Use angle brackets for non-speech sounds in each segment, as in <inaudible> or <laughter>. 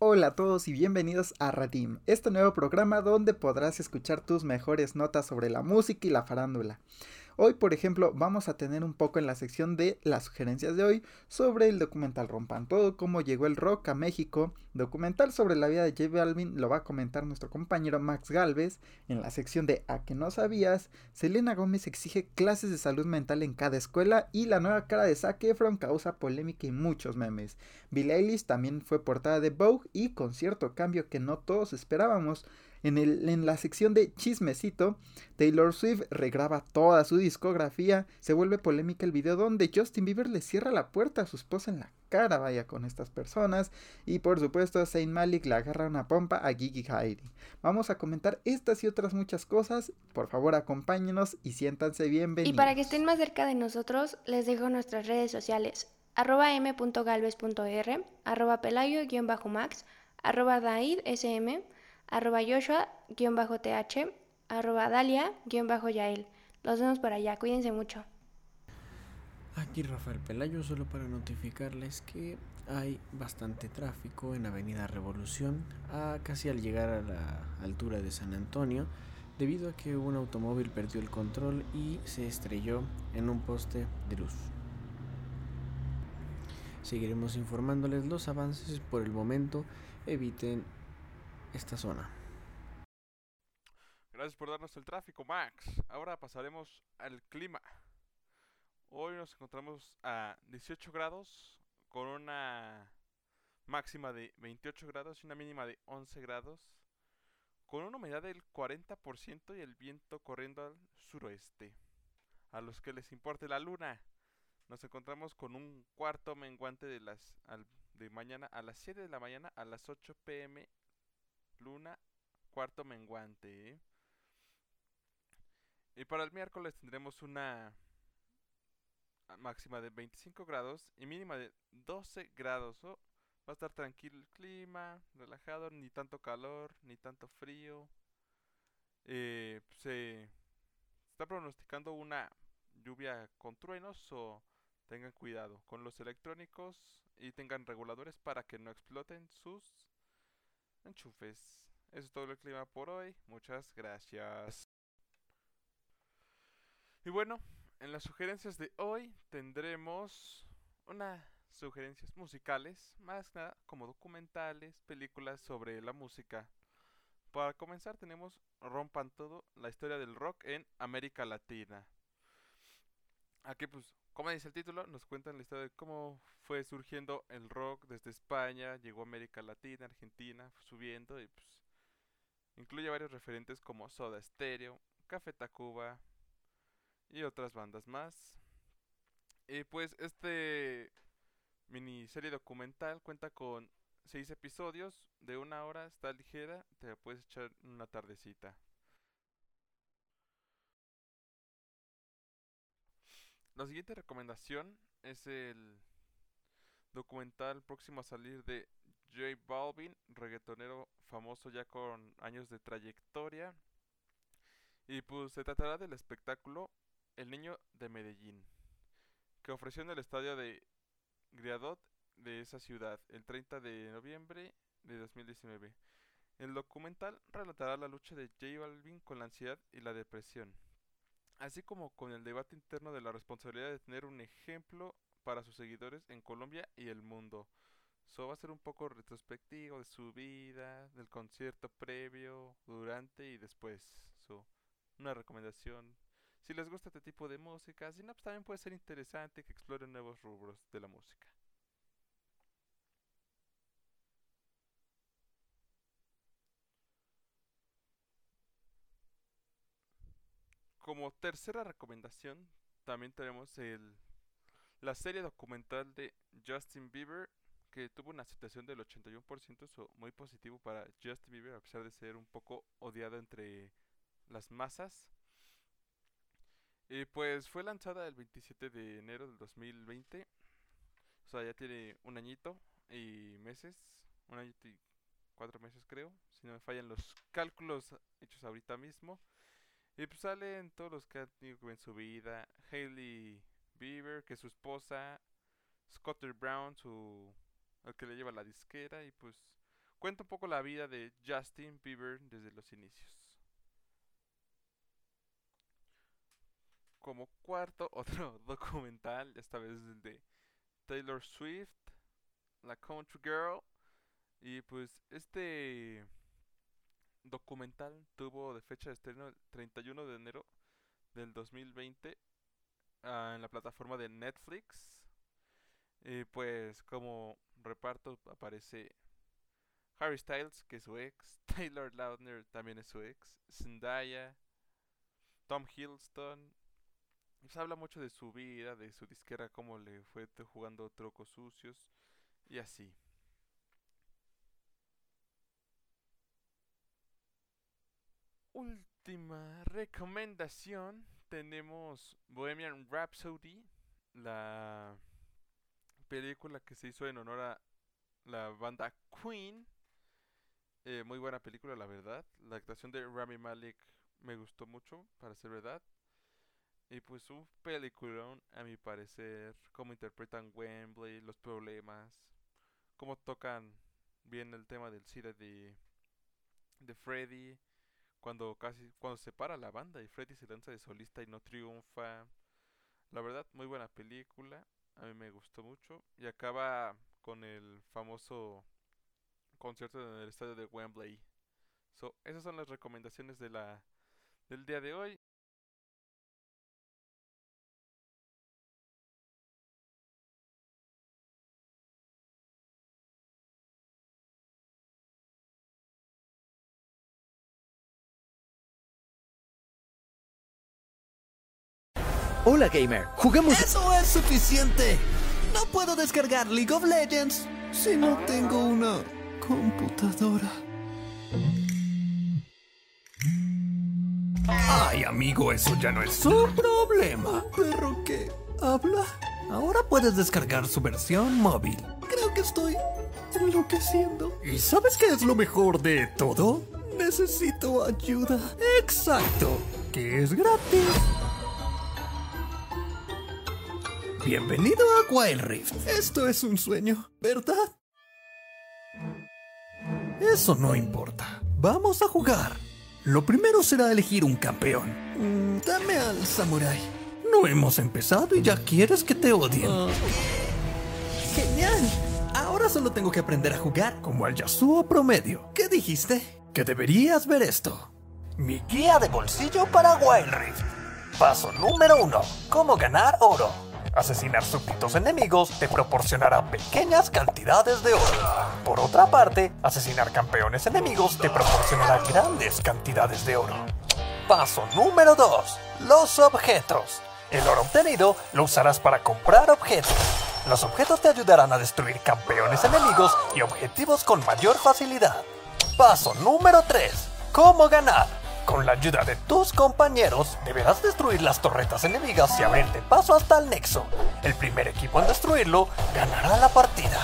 Hola a todos y bienvenidos a Radim, este nuevo programa donde podrás escuchar tus mejores notas sobre la música y la farándula. Hoy, por ejemplo, vamos a tener un poco en la sección de las sugerencias de hoy sobre el documental Rompan Todo, cómo llegó el rock a México, documental sobre la vida de J Balvin, lo va a comentar nuestro compañero Max Galvez, en la sección de A que no sabías, Selena Gómez exige clases de salud mental en cada escuela y la nueva cara de Zac Efron causa polémica y muchos memes. Billie Eilish también fue portada de Vogue y con cierto cambio que no todos esperábamos, en, el, en la sección de chismecito, Taylor Swift regraba toda su discografía. Se vuelve polémica el video donde Justin Bieber le cierra la puerta a su esposa en la cara, vaya con estas personas. Y por supuesto, Saint Malik le agarra una pompa a Gigi Heidi. Vamos a comentar estas y otras muchas cosas. Por favor, acompáñenos y siéntanse bienvenidos. Y para que estén más cerca de nosotros, les dejo nuestras redes sociales. Arroba m.galvez.r, arroba pelayo-max, arroba daid.sm, arroba Joshua-th, arroba Dalia-yael. Los vemos por allá, cuídense mucho. Aquí Rafael Pelayo, solo para notificarles que hay bastante tráfico en Avenida Revolución, a casi al llegar a la altura de San Antonio, debido a que un automóvil perdió el control y se estrelló en un poste de luz. Seguiremos informándoles los avances por el momento, eviten esta zona. Gracias por darnos el tráfico, Max. Ahora pasaremos al clima. Hoy nos encontramos a 18 grados con una máxima de 28 grados y una mínima de 11 grados, con una humedad del 40% y el viento corriendo al suroeste. A los que les importe la luna, nos encontramos con un cuarto menguante de las de mañana a las 7 de la mañana a las 8 pm luna cuarto menguante. ¿eh? Y para el miércoles tendremos una máxima de 25 grados y mínima de 12 grados. va a estar tranquilo el clima, relajado, ni tanto calor, ni tanto frío. Eh, se está pronosticando una lluvia con truenos o tengan cuidado con los electrónicos y tengan reguladores para que no exploten sus enchufes. Eso es todo el clima por hoy. Muchas gracias. Y bueno, en las sugerencias de hoy tendremos unas sugerencias musicales, más nada como documentales, películas sobre la música. Para comenzar tenemos Rompan Todo, la historia del rock en América Latina. Aquí pues como dice el título, nos cuentan la historia de cómo fue surgiendo el rock desde España, llegó a América Latina, Argentina, subiendo y pues incluye varios referentes como Soda Stereo, Café Tacuba y otras bandas más. Y pues este miniserie documental cuenta con seis episodios de una hora, está ligera, te puedes echar una tardecita. La siguiente recomendación es el documental próximo a salir de J Balvin, reggaetonero famoso ya con años de trayectoria. Y pues se tratará del espectáculo El Niño de Medellín, que ofreció en el estadio de Griadot de esa ciudad el 30 de noviembre de 2019. El documental relatará la lucha de J Balvin con la ansiedad y la depresión así como con el debate interno de la responsabilidad de tener un ejemplo para sus seguidores en Colombia y el mundo. Eso va a ser un poco retrospectivo de su vida, del concierto previo, durante y después. So, una recomendación. Si les gusta este tipo de música, si no, pues también puede ser interesante que exploren nuevos rubros de la música. Como tercera recomendación, también tenemos el, la serie documental de Justin Bieber, que tuvo una aceptación del 81%, eso muy positivo para Justin Bieber, a pesar de ser un poco odiado entre las masas. Y pues fue lanzada el 27 de enero del 2020, o sea, ya tiene un añito y meses, un añito y cuatro meses creo, si no me fallan los cálculos hechos ahorita mismo. Y pues salen todos los que en su vida. Hailey Bieber, que es su esposa. Scotter Brown, su, el que le lleva la disquera. Y pues cuenta un poco la vida de Justin Bieber desde los inicios. Como cuarto, <laughs> otro documental, esta vez de Taylor Swift, la Country Girl. Y pues este documental tuvo de fecha de estreno el 31 de enero del 2020 ah, en la plataforma de Netflix. Y pues como reparto aparece Harry Styles, que es su ex, <laughs> Taylor Lautner también es su ex, Zendaya, Tom Hiddleston. Se pues, habla mucho de su vida, de su disquera, cómo le fue jugando trucos sucios y así. Última recomendación tenemos Bohemian Rhapsody, la película que se hizo en honor a la banda Queen. Eh, muy buena película, la verdad. La actuación de Rami Malek me gustó mucho, para ser verdad. Y pues un peliculón, a mi parecer, cómo interpretan Wembley, los problemas, cómo tocan bien el tema del SIDA de, de Freddy, cuando casi cuando se para la banda y Freddy se lanza de solista y no triunfa. La verdad, muy buena película, a mí me gustó mucho y acaba con el famoso concierto en el estadio de Wembley. So, esas son las recomendaciones de la del día de hoy. Hola gamer, juguemos... Eso es suficiente. No puedo descargar League of Legends si no tengo una computadora. Ay, amigo, eso ya no es su problema. ¿Perro qué? ¿Habla? Ahora puedes descargar su versión móvil. Creo que estoy enloqueciendo. ¿Y sabes qué es lo mejor de todo? Necesito ayuda. Exacto, que es gratis. Bienvenido a Wild Rift. Esto es un sueño, ¿verdad? Eso no importa. Vamos a jugar. Lo primero será elegir un campeón. Mm, dame al samurai. No hemos empezado y ya quieres que te odien. Ah. Genial. Ahora solo tengo que aprender a jugar como al Yasuo promedio. ¿Qué dijiste? Que deberías ver esto. Mi guía de bolsillo para Wild Rift. Paso número uno. Cómo ganar oro. Asesinar súbditos enemigos te proporcionará pequeñas cantidades de oro. Por otra parte, asesinar campeones enemigos te proporcionará grandes cantidades de oro. Paso número 2. Los objetos. El oro obtenido lo usarás para comprar objetos. Los objetos te ayudarán a destruir campeones enemigos y objetivos con mayor facilidad. Paso número 3. ¿Cómo ganar? Con la ayuda de tus compañeros, deberás destruir las torretas enemigas y abrirte paso hasta el nexo. El primer equipo en destruirlo ganará la partida.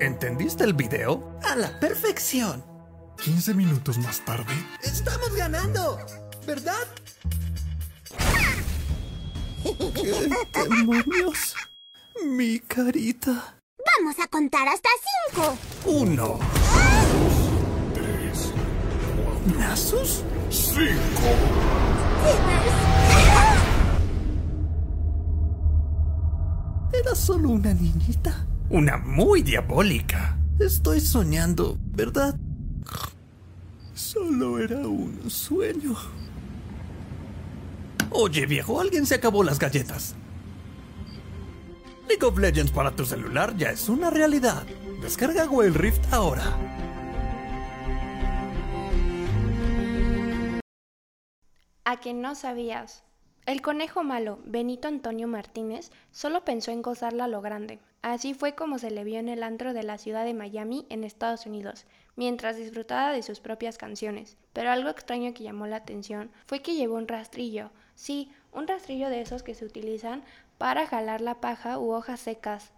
¿Entendiste el video? A la perfección. 15 minutos más tarde. ¡Estamos ganando! ¿Verdad? ¿Qué demonios? Mi carita. Vamos a contar hasta cinco. Uno. ¿Nasus? ¡Cinco! Era solo una niñita. Una muy diabólica. Estoy soñando, ¿verdad? Solo era un sueño. Oye, viejo, alguien se acabó las galletas. League of Legends para tu celular ya es una realidad. Descarga Wild Rift ahora. A que no sabías. El conejo malo, Benito Antonio Martínez, solo pensó en gozarla a lo grande. Así fue como se le vio en el antro de la ciudad de Miami, en Estados Unidos, mientras disfrutaba de sus propias canciones. Pero algo extraño que llamó la atención fue que llevó un rastrillo. Sí, un rastrillo de esos que se utilizan para jalar la paja u hojas secas.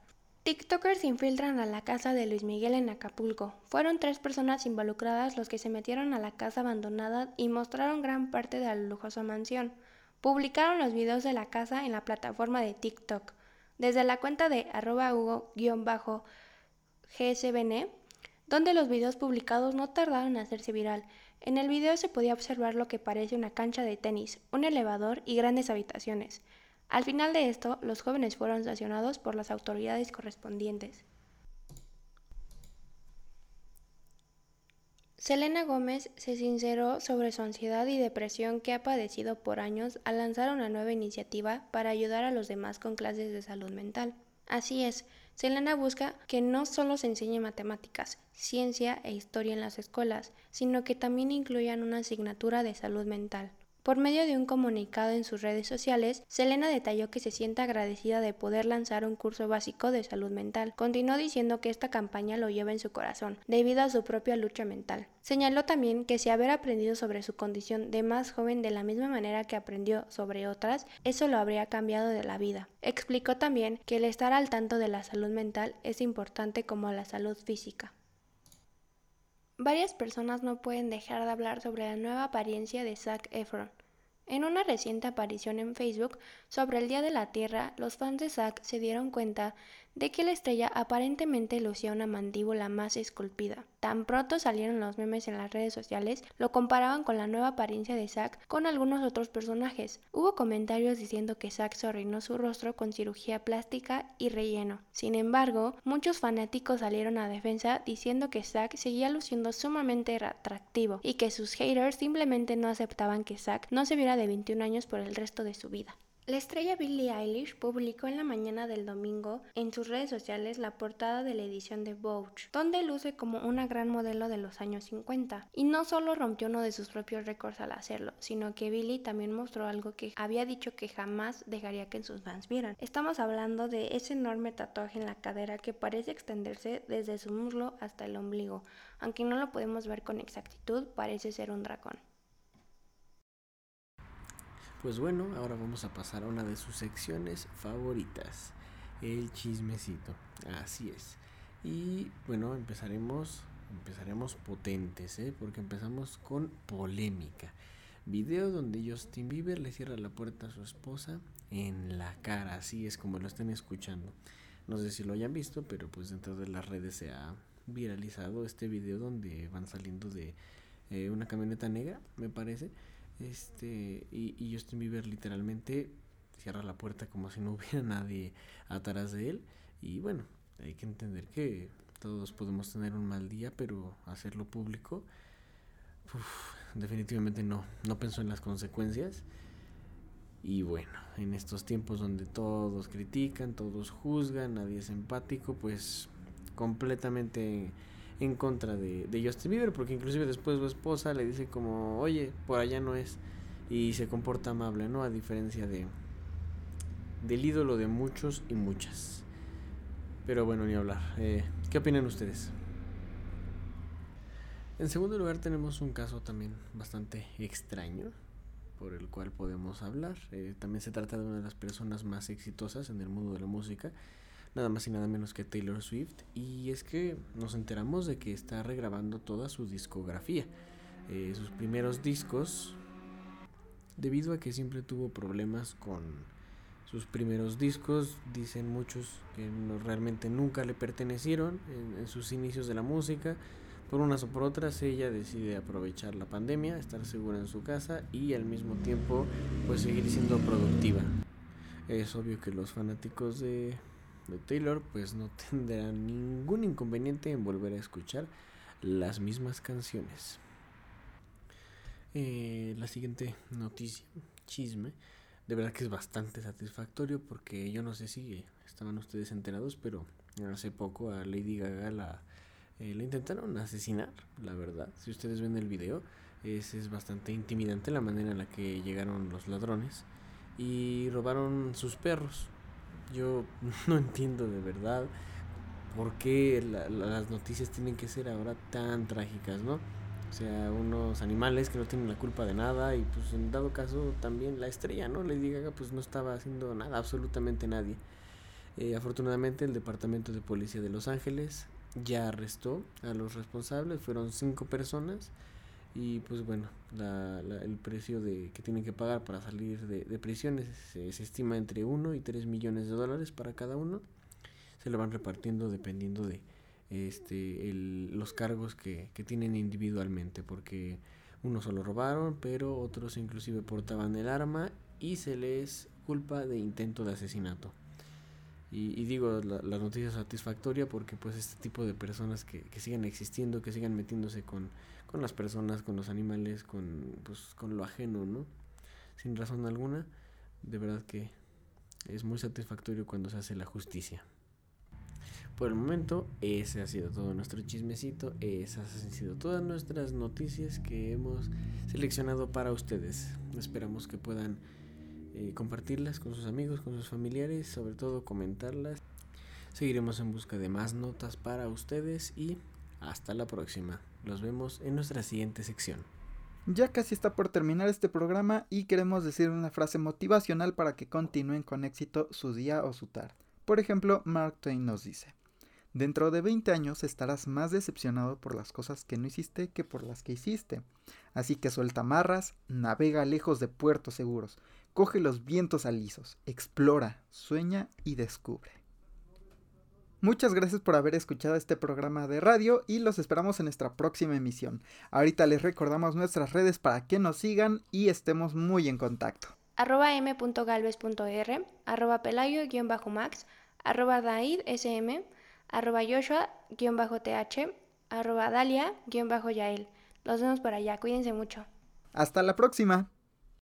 TikTokers infiltran a la casa de Luis Miguel en Acapulco. Fueron tres personas involucradas los que se metieron a la casa abandonada y mostraron gran parte de la lujosa mansión. Publicaron los videos de la casa en la plataforma de TikTok. Desde la cuenta de arroba hugo GSBN, donde los videos publicados no tardaron en hacerse viral. En el video se podía observar lo que parece una cancha de tenis, un elevador y grandes habitaciones. Al final de esto, los jóvenes fueron sancionados por las autoridades correspondientes. Selena Gómez se sinceró sobre su ansiedad y depresión que ha padecido por años al lanzar una nueva iniciativa para ayudar a los demás con clases de salud mental. Así es, Selena busca que no solo se enseñe matemáticas, ciencia e historia en las escuelas, sino que también incluyan una asignatura de salud mental. Por medio de un comunicado en sus redes sociales, Selena detalló que se siente agradecida de poder lanzar un curso básico de salud mental. Continuó diciendo que esta campaña lo lleva en su corazón, debido a su propia lucha mental. Señaló también que si haber aprendido sobre su condición de más joven de la misma manera que aprendió sobre otras, eso lo habría cambiado de la vida. Explicó también que el estar al tanto de la salud mental es importante como la salud física. Varias personas no pueden dejar de hablar sobre la nueva apariencia de Zac Efron. En una reciente aparición en Facebook sobre el Día de la Tierra, los fans de Zack se dieron cuenta de que la estrella aparentemente lucía una mandíbula más esculpida. Tan pronto salieron los memes en las redes sociales, lo comparaban con la nueva apariencia de Zack con algunos otros personajes. Hubo comentarios diciendo que Zack se su rostro con cirugía plástica y relleno. Sin embargo, muchos fanáticos salieron a defensa diciendo que Zack seguía luciendo sumamente atractivo y que sus haters simplemente no aceptaban que Zack no se viera de 21 años por el resto de su vida. La estrella Billie Eilish publicó en la mañana del domingo en sus redes sociales la portada de la edición de Vogue, donde luce como una gran modelo de los años 50. Y no solo rompió uno de sus propios récords al hacerlo, sino que Billie también mostró algo que había dicho que jamás dejaría que sus fans vieran. Estamos hablando de ese enorme tatuaje en la cadera que parece extenderse desde su muslo hasta el ombligo. Aunque no lo podemos ver con exactitud, parece ser un dragón. Pues bueno, ahora vamos a pasar a una de sus secciones favoritas, el chismecito. Así es. Y bueno, empezaremos, empezaremos potentes, ¿eh? porque empezamos con polémica. Video donde Justin Bieber le cierra la puerta a su esposa en la cara, así es como lo están escuchando. No sé si lo hayan visto, pero pues dentro de las redes se ha viralizado este video donde van saliendo de eh, una camioneta negra, me parece este, y, y Justin Bieber literalmente cierra la puerta como si no hubiera <laughs> nadie atrás de él. Y bueno, hay que entender que todos podemos tener un mal día, pero hacerlo público, definitivamente no, no pensó en las consecuencias. Y bueno, en estos tiempos donde todos critican, todos juzgan, nadie es empático, pues completamente en contra de, de Justin Bieber, porque inclusive después su esposa le dice como, oye, por allá no es, y se comporta amable, ¿no? A diferencia de del ídolo de muchos y muchas. Pero bueno, ni hablar. Eh, ¿Qué opinan ustedes? En segundo lugar tenemos un caso también bastante extraño por el cual podemos hablar. Eh, también se trata de una de las personas más exitosas en el mundo de la música nada más y nada menos que Taylor Swift. Y es que nos enteramos de que está regrabando toda su discografía. Eh, sus primeros discos, debido a que siempre tuvo problemas con sus primeros discos, dicen muchos que no, realmente nunca le pertenecieron en, en sus inicios de la música. Por unas o por otras, ella decide aprovechar la pandemia, estar segura en su casa y al mismo tiempo pues seguir siendo productiva. Es obvio que los fanáticos de de Taylor, pues no <laughs> tendrán ningún inconveniente en volver a escuchar las mismas canciones. Eh, la siguiente noticia, chisme, de verdad que es bastante satisfactorio porque yo no sé si estaban ustedes enterados, pero hace poco a Lady Gaga la, eh, intentaron asesinar, la verdad. Si ustedes ven el video, es, es bastante intimidante la manera en la que llegaron los ladrones y robaron sus perros yo <laughs> no entiendo de verdad por qué las noticias tienen que ser ahora tan trágicas, ¿no? O sea, unos animales que no tienen la culpa de nada y pues en dado caso también la estrella, ¿no? le diga pues no estaba haciendo nada, absolutamente nadie. Eh, afortunadamente el Departamento de Policía de Los Ángeles ya arrestó a los responsables, fueron cinco personas y pues bueno, el precio de, que tienen que pagar para salir de, de prisiones se, estima entre 1 y 3 millones de dólares para cada uno. Se lo van repartiendo dependiendo de este, los cargos que, que tienen individualmente, porque unos solo robaron, pero otros inclusive portaban el arma y se les culpa de intento de asesinato. Y, digo la, noticia satisfactoria porque pues este tipo de personas que, que sigan existiendo, que sigan metiéndose con, con las personas, con los animales, con, pues, con lo ajeno, ¿no? Sin razón alguna, de verdad que es muy satisfactorio cuando se hace la justicia. Por el momento, ese ha sido todo nuestro chismecito, esas han sido todas nuestras noticias que hemos seleccionado para ustedes. Esperamos que puedan eh, compartirlas con sus amigos, con sus familiares, sobre todo comentarlas. Seguiremos en busca de más notas para ustedes y hasta la próxima. Los vemos en nuestra siguiente sección. Ya casi está por terminar este programa y queremos decir una frase motivacional para que continúen con éxito su día o su tarde. Por ejemplo, Mark Twain nos dice, Dentro de 20 años estarás más decepcionado por las cosas que no hiciste que por las que hiciste. Así que suelta amarras, navega lejos de puertos seguros, coge los vientos alisos, explora, sueña y descubre. Muchas gracias por haber escuchado este programa de radio y los esperamos en nuestra próxima emisión. Ahorita les recordamos nuestras redes para que nos sigan y estemos muy en contacto. arroba m.galvez.r, arroba pelayo-max, arroba daid.sm, arroba Joshua-th, arroba Dalia-yael. Los vemos por allá, cuídense mucho. Hasta la próxima.